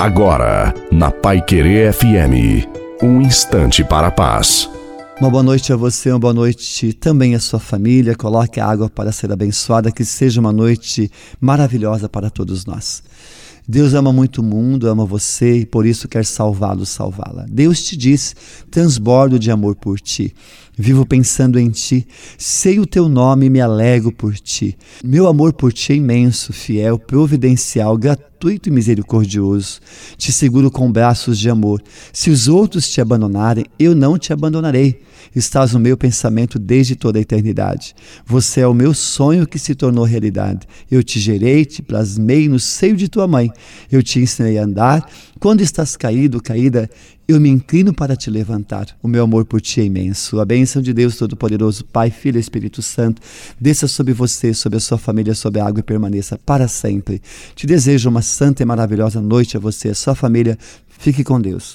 Agora, na Pai Querer FM, um instante para a paz. Uma boa noite a você, uma boa noite também à sua família. Coloque a água para ser abençoada, que seja uma noite maravilhosa para todos nós. Deus ama muito o mundo, ama você e por isso quer salvá-lo, salvá-la. Deus te diz: transbordo de amor por ti. Vivo pensando em ti, sei o teu nome e me alegro por ti. Meu amor por ti é imenso, fiel, providencial, gratuito e misericordioso. Te seguro com braços de amor. Se os outros te abandonarem, eu não te abandonarei. Estás no meu pensamento desde toda a eternidade. Você é o meu sonho que se tornou realidade. Eu te gerei, te plasmei no seio de tua mãe. Eu te ensinei a andar. Quando estás caído, caída, eu me inclino para te levantar. O meu amor por ti é imenso. A bênção de Deus Todo-Poderoso, Pai, Filho e Espírito Santo, desça sobre você, sobre a sua família, sobre a água e permaneça para sempre. Te desejo uma santa e maravilhosa noite a você, a sua família. Fique com Deus.